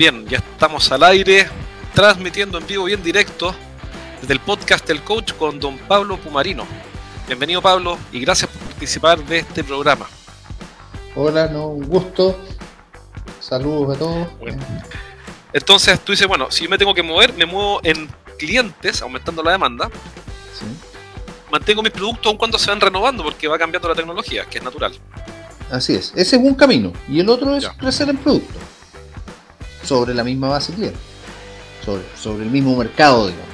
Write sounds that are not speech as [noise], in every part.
Bien, ya estamos al aire, transmitiendo en vivo y en directo desde el podcast El Coach con don Pablo Pumarino. Bienvenido Pablo y gracias por participar de este programa. Hola, no, un gusto. Saludos a todos. Entonces tú dices, bueno, si yo me tengo que mover, me muevo en clientes, aumentando la demanda. Mantengo mis productos aun cuando se van renovando porque va cambiando la tecnología, que es natural. Así es, ese es un camino. Y el otro es crecer en producto sobre la misma base cliente, sobre, sobre el mismo mercado, digamos.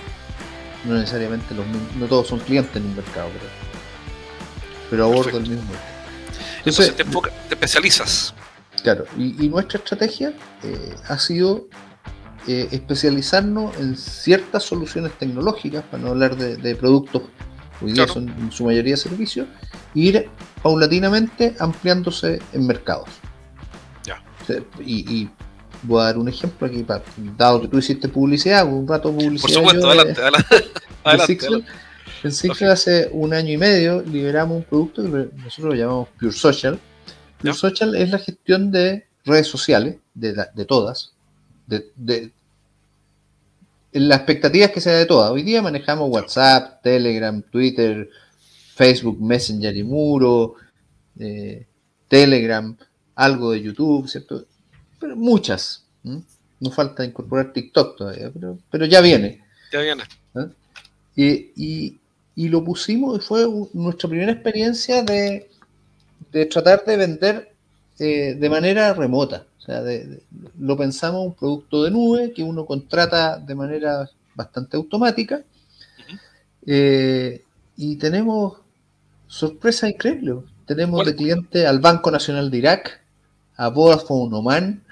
No necesariamente los no todos son clientes en un mercado, pero, pero abordo el mismo mercado. Entonces, te, especializas. Claro, y, nuestra estrategia eh, ha sido eh, especializarnos en ciertas soluciones tecnológicas, para no hablar de, productos, hoy día son en su mayoría servicios, e ir paulatinamente ampliándose en mercados. Ya. y, voy a dar un ejemplo aquí, dado que tú hiciste publicidad, un rato publicidad. Por supuesto, adelante, [laughs] adelante. En Sixel hace un año y medio liberamos un producto que nosotros lo llamamos Pure Social. Pure Social es la gestión de redes sociales, de, de todas, de, de, la expectativa es que sea de todas. Hoy día manejamos WhatsApp, Telegram, Twitter, Facebook, Messenger y Muro, eh, Telegram, algo de YouTube, ¿cierto? pero muchas. No falta incorporar TikTok todavía, pero, pero ya viene. Ya viene. ¿Ah? Y, y, lo pusimos, y fue nuestra primera experiencia de, de tratar de vender eh, de manera remota. O sea, lo pensamos un producto de nube que uno contrata de manera bastante automática. Eh, y tenemos sorpresa increíble. Tenemos de cliente al Banco Nacional de Irak, a Vodafone Oman,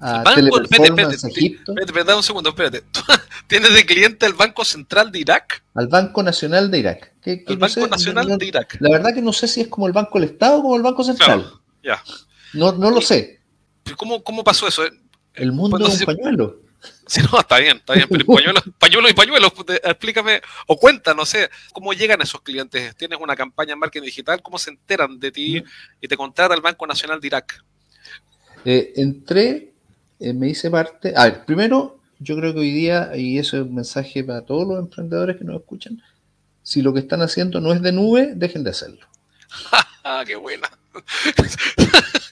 a Teleperformance Egipto. Espérate, un segundo, espérate. [laughs] ¿Tienes de cliente al Banco Central de Irak? Al Banco Nacional de Irak. el Banco Nacional de Irak. La verdad que no sé si es como el Banco del Estado o como el Banco Central. ya. No, no lo sé. ¿Cómo, ¿Cómo pasó eso? El mundo es un pañuelo. [laughs] Sí, no, está bien, está bien, pero [laughs] pañuelo, pañuelo y pañuelo, explícame, o cuenta, no sé, cómo llegan esos clientes. Tienes una campaña en marketing digital, ¿cómo se enteran de ti y te contrata el Banco Nacional de Irak? Eh, entré, eh, me hice parte. A ver, primero, yo creo que hoy día, y eso es un mensaje para todos los emprendedores que nos escuchan, si lo que están haciendo no es de nube, dejen de hacerlo. [laughs] ¡Ah, ¡Qué buena!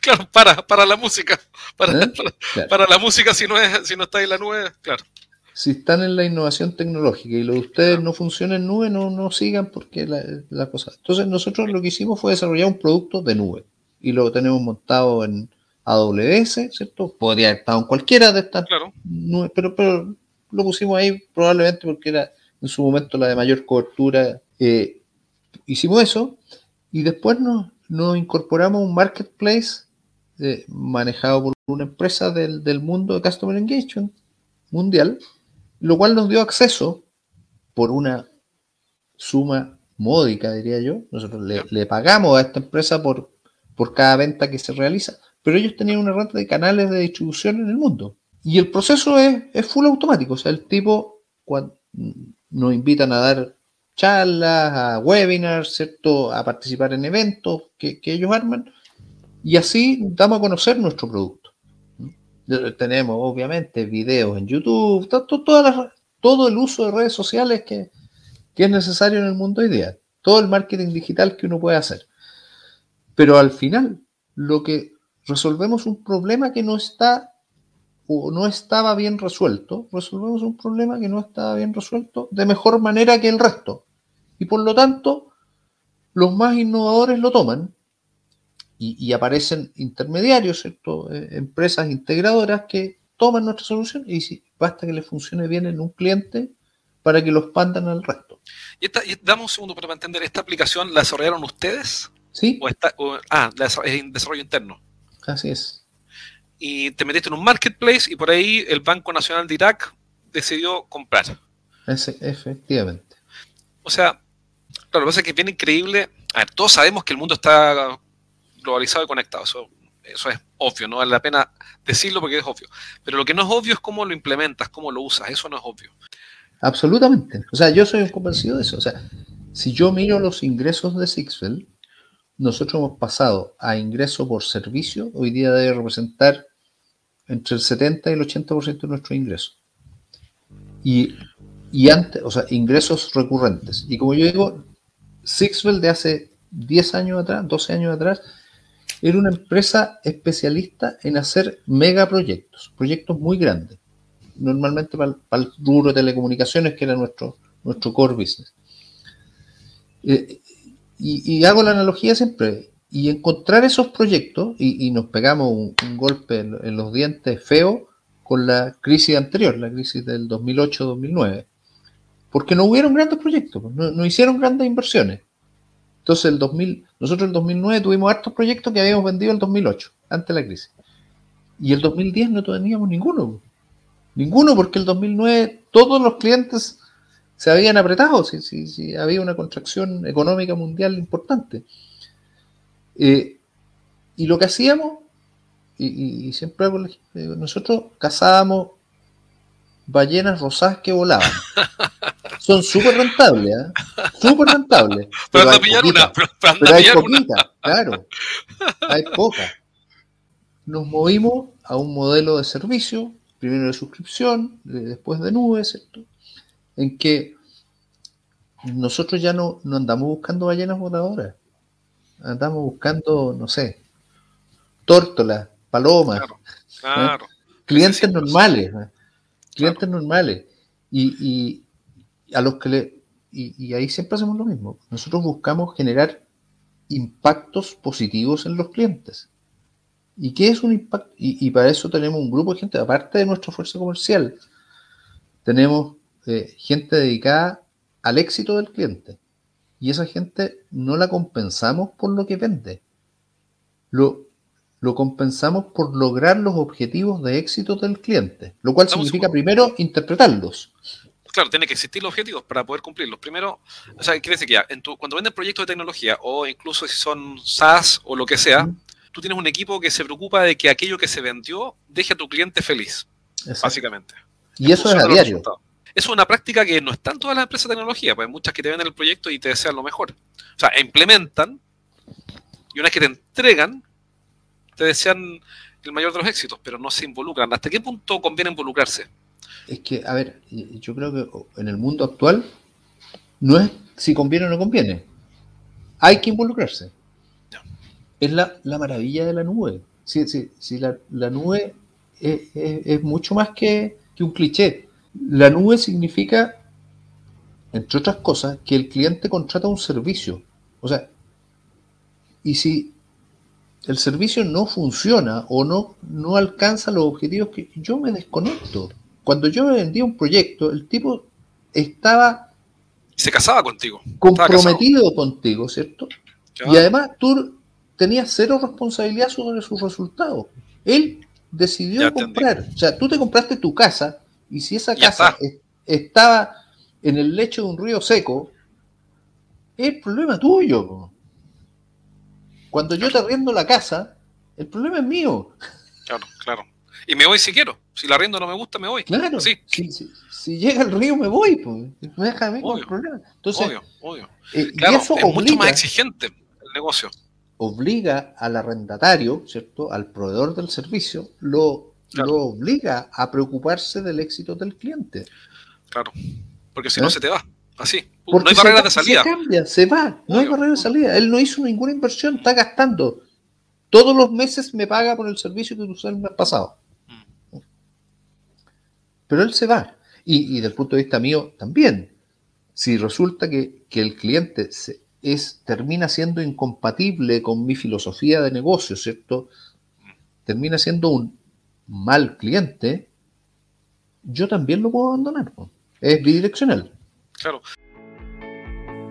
Claro, para, para la música. Para, ¿Eh? para, la música, si no, es, si no está en la nube, claro. Si están en la innovación tecnológica y lo de ustedes no funciona en nube, no, no sigan porque la, la cosa. Entonces, nosotros lo que hicimos fue desarrollar un producto de nube y lo tenemos montado en AWS, ¿cierto? Podría haber estado en cualquiera de estas claro. pero, pero lo pusimos ahí probablemente porque era en su momento la de mayor cobertura. Eh, hicimos eso y después nos, nos incorporamos a un marketplace eh, manejado por una empresa del, del, mundo de Customer Engagement mundial, lo cual nos dio acceso por una suma módica, diría yo. Nosotros le, pagamos a esta empresa por, por cada venta que se realiza, pero ellos tenían una red de canales de distribución en el mundo. Y el proceso es, es full automático, o sea, el tipo cuando nos invitan a dar charlas, a webinars, ¿cierto? A participar en eventos que, ellos arman. Y así damos a conocer nuestro producto. Tenemos, obviamente, videos en YouTube, todo, todo el uso de redes sociales que, es necesario en el mundo hoy día. Todo el marketing digital que uno puede hacer. Pero al final, lo que resolvemos un problema que no está o no estaba bien resuelto, resolvemos un problema que no estaba bien resuelto de mejor manera que el resto. Y por lo tanto, los más innovadores lo toman y, aparecen intermediarios, ¿cierto? Eh, empresas integradoras que toman nuestra solución y si, basta que le funcione bien en un cliente para que lo expandan al resto. Y, damos un segundo para entender, ¿esta aplicación la desarrollaron ustedes? Sí. ah, es desarrollo interno. Así es y te metiste en un marketplace y por ahí el Banco Nacional de Irak decidió comprar. efectivamente. O sea, claro, lo que pasa es que es bien increíble. A ver, todos sabemos que el mundo está globalizado y conectado. Eso, eso es obvio, no vale la pena decirlo porque es obvio. Pero lo que no es obvio es cómo lo implementas, cómo lo usas. Eso no es obvio. Absolutamente. O sea, yo soy un convencido de eso. O sea, Si yo miro los ingresos de Sixwell, nosotros hemos pasado a ingreso por servicio, hoy día debe representar entre el 70 y el 80% de nuestros ingresos. Y, y antes, o sea, ingresos recurrentes. Y como yo digo, Sixwell de hace 10 años atrás, 12 años atrás, era una empresa especialista en hacer megaproyectos, proyectos muy grandes, normalmente para, el rubro de telecomunicaciones, que era nuestro, nuestro core business. Eh, y, hago la analogía siempre, y encontrar esos proyectos, y, nos pegamos un, golpe en, los dientes feo con la crisis anterior, la crisis del 2008-2009, porque no hubieron grandes proyectos, no, no hicieron grandes inversiones. Entonces, el 2000, nosotros en el 2009 tuvimos hartos proyectos que habíamos vendido en el 2008, antes de la crisis. Y el 2010 no teníamos ninguno. Ninguno, porque el 2009 todos los clientes se habían apretado, si, había una contracción económica mundial importante. Eh, y lo que hacíamos, y, siempre nosotros cazábamos ballenas rosadas que volaban. [laughs] Son súper rentables, ¿eh? Súper rentables. Pero, hay una, pero, hay poquitas, claro. Hay pocas. Nos movimos a un modelo de servicio, primero de suscripción, después de nube, ¿cierto? En que nosotros ya no, no andamos buscando ballenas voladoras. Andamos buscando, no sé, tórtolas, palomas. Claro, ¿eh? Clientes normales. ¿eh? clientes normales. Y, a los que le. Y, ahí siempre hacemos lo mismo. Nosotros buscamos generar impactos positivos en los clientes. ¿Y qué es un impacto? Y, para eso tenemos un grupo de gente, aparte de nuestra fuerza comercial, tenemos eh, gente dedicada al éxito del cliente. Y esa gente no la compensamos por lo que vende. Lo, lo compensamos por lograr los objetivos de éxito del cliente, lo cual significa primero interpretarlos. Claro, tiene que existir los objetivos para poder cumplirlos. Primero, o sea, quiere decir que ya, en tu, cuando vendes proyectos de tecnología o incluso si son SaaS o lo que sea, tú tienes un equipo que se preocupa de que aquello que se vendió deje a tu cliente feliz, básicamente. Y eso es a diario. Es una práctica que no es tanto todas las empresas de tecnología, pues hay muchas que te venden el proyecto y te desean lo mejor. O sea, implementan y una vez que te entregan, te desean el mayor de los éxitos, pero no se involucran. ¿Hasta qué punto conviene involucrarse? Es que, a ver, yo creo que en el mundo actual no es si conviene o no conviene. Hay que involucrarse. Es la, maravilla de la nube. Si, si, la, nube es, mucho más que, que un cliché. La nube significa, entre otras cosas, que el cliente contrata un servicio. O sea, y si el servicio no funciona o no, no alcanza los objetivos que yo me desconecto. Cuando yo me vendía un proyecto, el tipo estaba... Se casaba contigo. Comprometido contigo, ¿cierto? Y además tú tenías cero responsabilidad sobre sus resultados. Él decidió comprar. O sea, tú te compraste tu casa y si esa casa estaba en el lecho de un río seco, es problema tuyo. Cuando yo te arriendo la casa, el problema es mío. Claro, claro. Y me voy si quiero. Si la arriendo no me gusta, me voy. Claro. Sí. Si, llega el río, me voy. Pues. Me deja con el problema. Entonces, obvio, obvio. Eh, claro, es mucho más exigente el negocio. Obliga al arrendatario, ¿cierto? Al proveedor del servicio, lo, lo obliga a preocuparse del éxito del cliente. Claro. Porque si no, ¿Eh? se te va. Así. no hay barreras de salida. Se cambia, se va. No hay barreras de salida. Él no hizo ninguna inversión, está gastando. Todos los meses me paga por el servicio que usó el mes pasado. Pero él se va. Y, desde el punto de vista mío también. Si resulta que, el cliente es, termina siendo incompatible con mi filosofía de negocio, ¿cierto? Termina siendo un mal cliente, yo también lo puedo abandonar. Es bidireccional. Claro.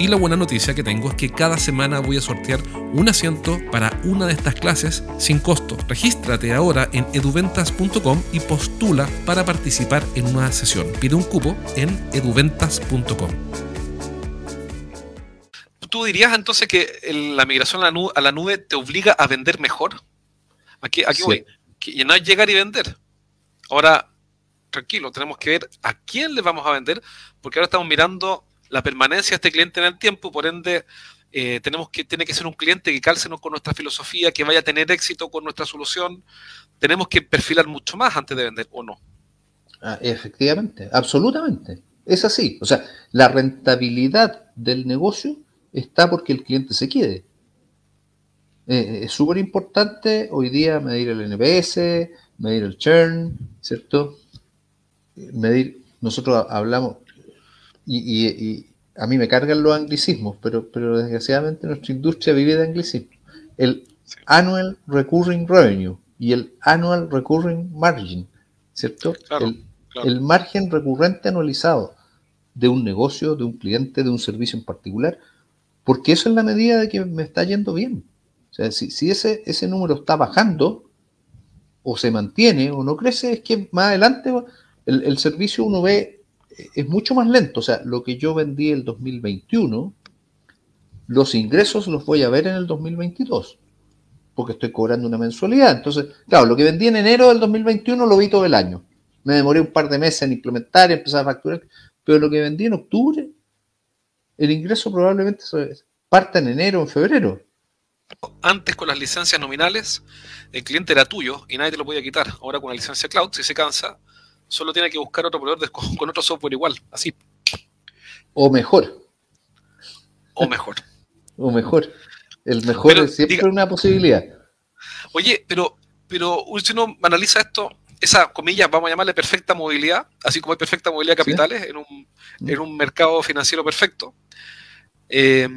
Y la buena noticia que tengo es que cada semana voy a sortear un asiento para una de estas clases sin costo. Regístrate ahora en eduventas.com y postula para participar en una sesión. Pide un cupo en eduventas.com. ¿Tú dirías entonces que la migración a la nube, te obliga a vender mejor? Aquí, aquí voy. Que no es llegar y vender. Ahora, tranquilo, tenemos que ver a quién le vamos a vender, porque ahora estamos mirando la permanencia de este cliente en el tiempo, por ende, eh, tenemos que, tiene que ser un cliente que calce con nuestra filosofía, que vaya a tener éxito con nuestra solución. Tenemos que perfilar mucho más antes de vender, ¿o no? Ah, efectivamente, absolutamente. Es así. O sea, la rentabilidad del negocio está porque el cliente se quede. Eh, es súper importante hoy día medir el NPS, medir el churn, ¿cierto? Medir, nosotros hablamos, y, a mí me cargan los anglicismos, pero, pero desgraciadamente nuestra industria vive de anglicismos. El annual recurring revenue y el annual recurring margin, ¿cierto? el, el margen recurrente anualizado de un negocio, de un cliente, de un servicio en particular, porque eso es la medida de que me está yendo bien. O sea, si, si ese, ese número está bajando, o se mantiene, o no crece, es que más adelante el, el servicio uno ve es mucho más lento. O sea, lo que yo vendí el 2021, los ingresos los voy a ver en el 2022, porque estoy cobrando una mensualidad. Entonces, claro, lo que vendí en enero del 2021 lo vi todo el año. Me demoré un par de meses en implementar y empezar a facturar, pero lo que vendí en octubre, el ingreso probablemente parte en enero o en febrero. Antes con las licencias nominales, el cliente era tuyo y nadie te lo podía quitar. Ahora con la licencia cloud, si se cansa, solo tiene que buscar otro proveedor con, otro software igual, así. O mejor. O mejor. [laughs] o mejor. El mejor es siempre una posibilidad. Oye, pero, pero si uno analiza esto, esa comillas, vamos a llamarle perfecta movilidad, así como hay perfecta movilidad de capitales en, un, mm. en, un, mercado financiero perfecto. Eh,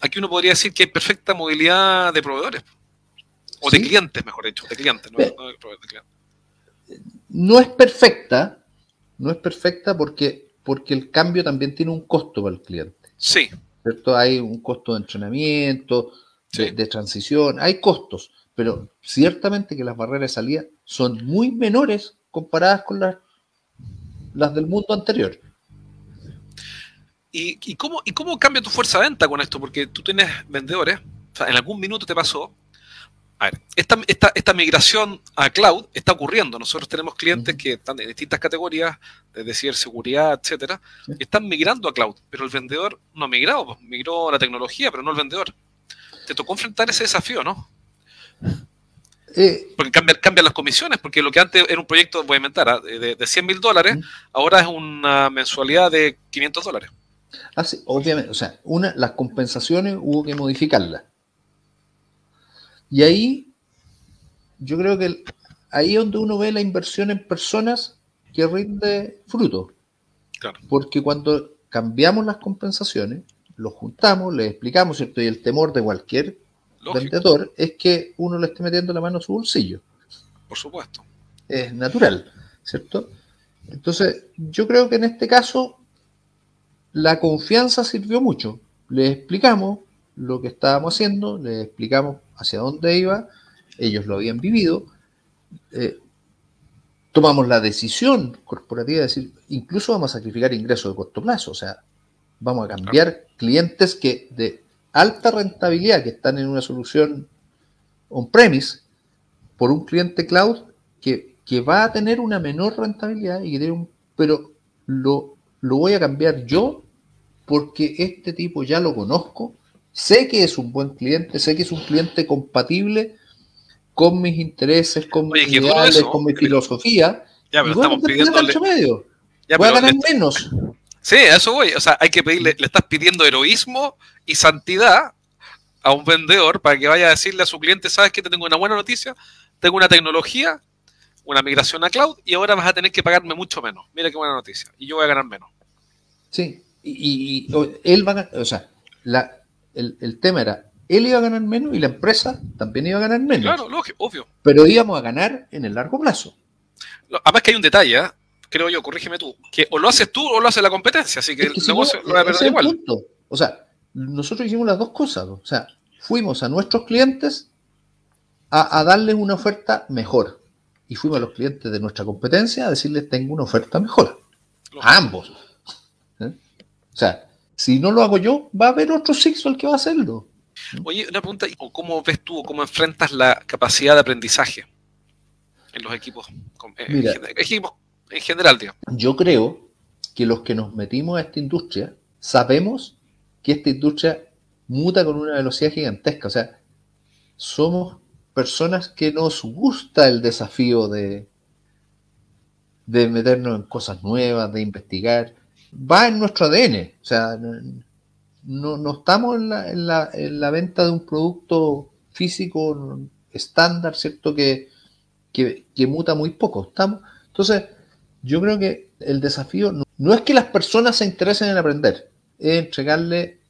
aquí uno podría decir que hay perfecta movilidad de proveedores. O de clientes, mejor dicho, de clientes, no, de clientes no es perfecta, no es perfecta porque, porque el cambio también tiene un costo para el cliente. Sí. ¿Cierto? Hay un costo de entrenamiento, de, transición, hay costos, pero ciertamente que las barreras de salida son muy menores comparadas con las, las del mundo anterior. ¿Y, cómo, ¿Y cómo cambia tu fuerza de venta con esto? Porque tú tienes vendedores, o sea, en algún minuto te pasó a ver, esta, migración a cloud está ocurriendo. Nosotros tenemos clientes que están en distintas categorías, desde ciberseguridad, etcétera, están migrando a cloud, pero el vendedor no ha migrado, pues, migró la tecnología, pero no el vendedor. Te tocó enfrentar ese desafío, ¿no? Eh, porque cambian, las comisiones, porque lo que antes era un proyecto, voy a inventar, ¿ah? de, de 100 mil dólares, ahora es una mensualidad de 500 dólares. Ah, sí, obviamente, o sea, una, las compensaciones hubo que modificarlas. Y ahí, yo creo que ahí es donde uno ve la inversión en personas que rinde fruto. Porque cuando cambiamos las compensaciones, los juntamos, les explicamos, ¿cierto? Y el temor de cualquier vendedor es que uno le esté metiendo la mano a su bolsillo. Por supuesto. Es natural, ¿cierto? Entonces, yo creo que en este caso la confianza sirvió mucho. Les explicamos lo que estábamos haciendo, les explicamos hacia dónde iba, ellos lo habían vivido, eh, tomamos la decisión corporativa de decir, incluso vamos a sacrificar ingresos de corto plazo, o sea, vamos a cambiar clientes que de alta rentabilidad, que están en una solución on-premise, por un cliente cloud que, que, va a tener una menor rentabilidad, y un, pero lo, lo voy a cambiar yo porque este tipo ya lo conozco, Sé que es un buen cliente, sé que es un cliente compatible con mis intereses, con mis ideales, con mi filosofía. Ya, pero estamos pidiendo. Medio. voy a ganar menos. Sí, a eso voy. O sea, hay que pedirle, le estás pidiendo heroísmo y santidad a un vendedor para que vaya a decirle a su cliente, sabes que te tengo una buena noticia, tengo una tecnología, una migración a cloud y ahora vas a tener que pagarme mucho menos. Mira qué buena noticia. Y yo voy a ganar menos. Sí, y, y él va a, o sea, la, el, tema era, él iba a ganar menos y la empresa también iba a ganar menos. Claro, lógico, obvio. Pero íbamos a ganar en el largo plazo. Además que hay un detalle, ¿eh? creo yo, corrígeme tú, que o lo haces tú o lo hace la competencia, así que, el negocio lo va a perder igual. O sea, nosotros hicimos las dos cosas. O sea, fuimos a nuestros clientes a, darles una oferta mejor. Y fuimos a los clientes de nuestra competencia a decirles, tengo una oferta mejor. A ambos. ¿Eh? O sea, si no lo hago yo, va a haber otro Sixo el que va a hacerlo. Oye, una pregunta, ¿cómo ves tú o cómo enfrentas la capacidad de aprendizaje en los equipos? En, equipos en general, digamos. Yo creo que los que nos metimos a esta industria sabemos que esta industria muta con una velocidad gigantesca. O sea, somos personas que nos gusta el desafío de, de meternos en cosas nuevas, de investigar. Va en nuestro ADN. O sea, no, no estamos en la, en, la, en la, venta de un producto físico estándar, ¿cierto? Que, que, muta muy poco. Estamos, entonces, yo creo que el desafío no, no es que las personas se interesen en aprender, es entregarle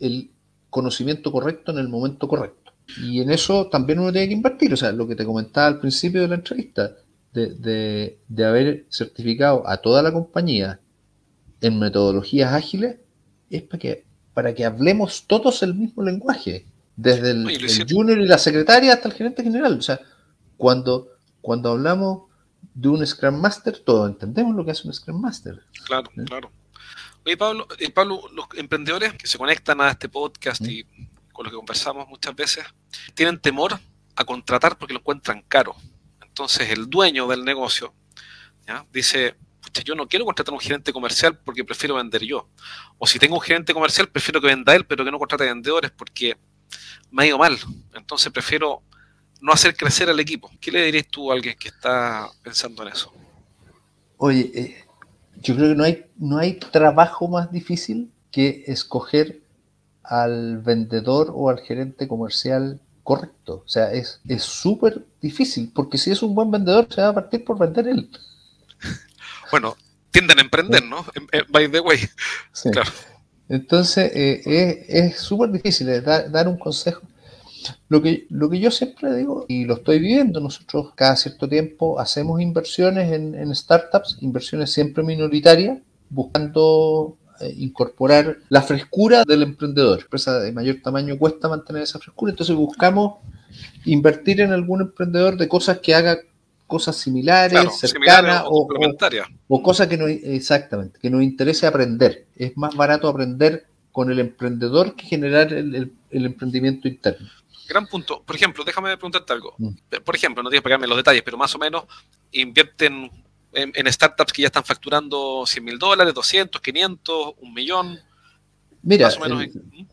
el conocimiento correcto en el momento correcto. Y en eso también uno tiene que invertir. O sea, lo que te comentaba al principio de la entrevista, de, de, haber certificado a toda la compañía en metodologías ágiles, es para que, para que hablemos todos el mismo lenguaje. Desde el, junior y la secretaria hasta el gerente general. O sea, cuando, cuando hablamos de un Scrum Master, todos entendemos lo que hace un Scrum Master. Claro, ¿Eh? claro. Oye, Pablo, eh, Pablo, los emprendedores que se conectan a este podcast y con los que conversamos muchas veces, tienen temor a contratar porque lo encuentran caro. Entonces el dueño del negocio dice, yo no quiero contratar a un gerente comercial porque prefiero vender yo. O si tengo un gerente comercial, prefiero que venda él, pero que no contrate vendedores porque me ha ido mal. Entonces prefiero no hacer crecer al equipo. ¿Qué le dirías tú a alguien que está pensando en eso? Oye, eh, yo creo que no hay, no hay trabajo más difícil que escoger al vendedor o al gerente comercial correcto. O sea, es súper difícil, porque si es un buen vendedor, se va a partir por vender él. Bueno, tienden a emprender, ¿no? By the way. Claro. Entonces, eh, es súper difícil eh, dar un consejo lo que, lo que yo siempre digo, y lo estoy viviendo, nosotros cada cierto tiempo hacemos inversiones en, startups, inversiones siempre minoritarias, buscando eh, incorporar la frescura del emprendedor. Empresa de mayor tamaño cuesta mantener esa frescura, entonces buscamos invertir en algún emprendedor de cosas que haga cosas similares, cercanas o, o, cosas que no exactamente, que nos interese aprender. Es más barato aprender con el emprendedor que generar el emprendimiento interno gran punto. Por ejemplo, déjame preguntarte algo. Mm. Por ejemplo, no tienes que pegarme los detalles, pero más o menos invierten en, startups que ya están facturando 100 mil dólares, 200, 500, un millón. Mira,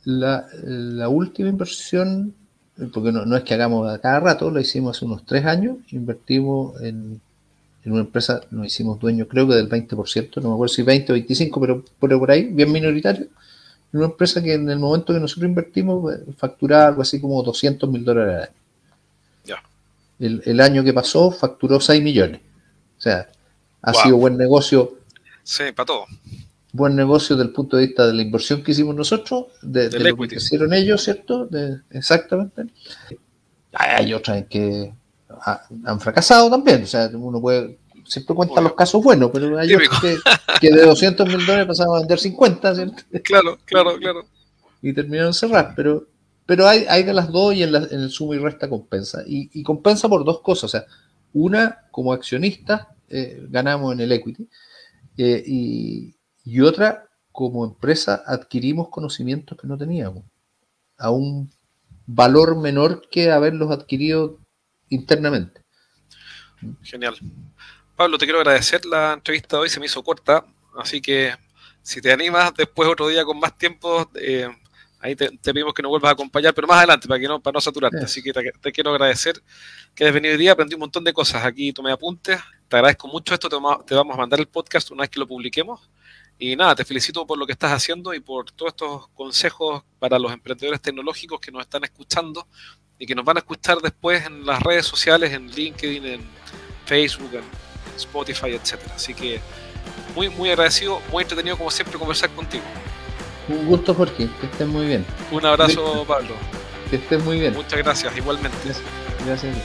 la, última inversión, porque no, es que hagamos a cada rato, lo hicimos hace unos tres años, invertimos en, en una empresa, nos hicimos dueños creo que del 20%, no me acuerdo si 20 o 25, pero por ahí, bien minoritario una empresa que en el momento que nosotros invertimos eh, facturaba algo así como 200 mil dólares Ya. El, año que pasó facturó 6 millones. O sea, ha sido buen negocio. Sí, para todo. Buen negocio desde el punto de vista de la inversión que hicimos nosotros, de, lo que hicieron ellos, ¿cierto? exactamente. Hay otras que han fracasado también. O sea, uno puede siempre cuentan los casos buenos, pero hay otros que, de 200 mil dólares pasaban a vender 50, ¿cierto? [laughs] Claro, claro, claro. Y terminaron cerrar, pero, pero hay, hay de las dos y en, el sumo y resta compensa. Y, compensa por dos cosas, o sea, una, como accionista, eh, ganamos en el equity, eh, y, y otra, como empresa, adquirimos conocimientos que no teníamos, a un valor menor que haberlos adquirido internamente. Genial. Pablo, te quiero agradecer la entrevista de hoy, se me hizo corta, así que si te animas después otro día con más tiempo, eh, ahí te, pedimos que nos vuelvas a acompañar, pero más adelante, para que no, para no saturarte. Así que te, quiero agradecer que hayas venido hoy día, aprendí un montón de cosas. Aquí tomé apuntes, te agradezco mucho esto, te vamos, te vamos a mandar el podcast una vez que lo publiquemos. Y nada, te felicito por lo que estás haciendo y por todos estos consejos para los emprendedores tecnológicos que nos están escuchando y que nos van a escuchar después en las redes sociales, en LinkedIn, en Facebook, en Spotify, etcétera. Así que muy, muy agradecido, muy entretenido como siempre conversar contigo. Un gusto, Jorge, que estés muy bien. Un abrazo, Pablo. Que estés muy bien. Muchas gracias, igualmente. gracias.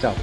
Chao.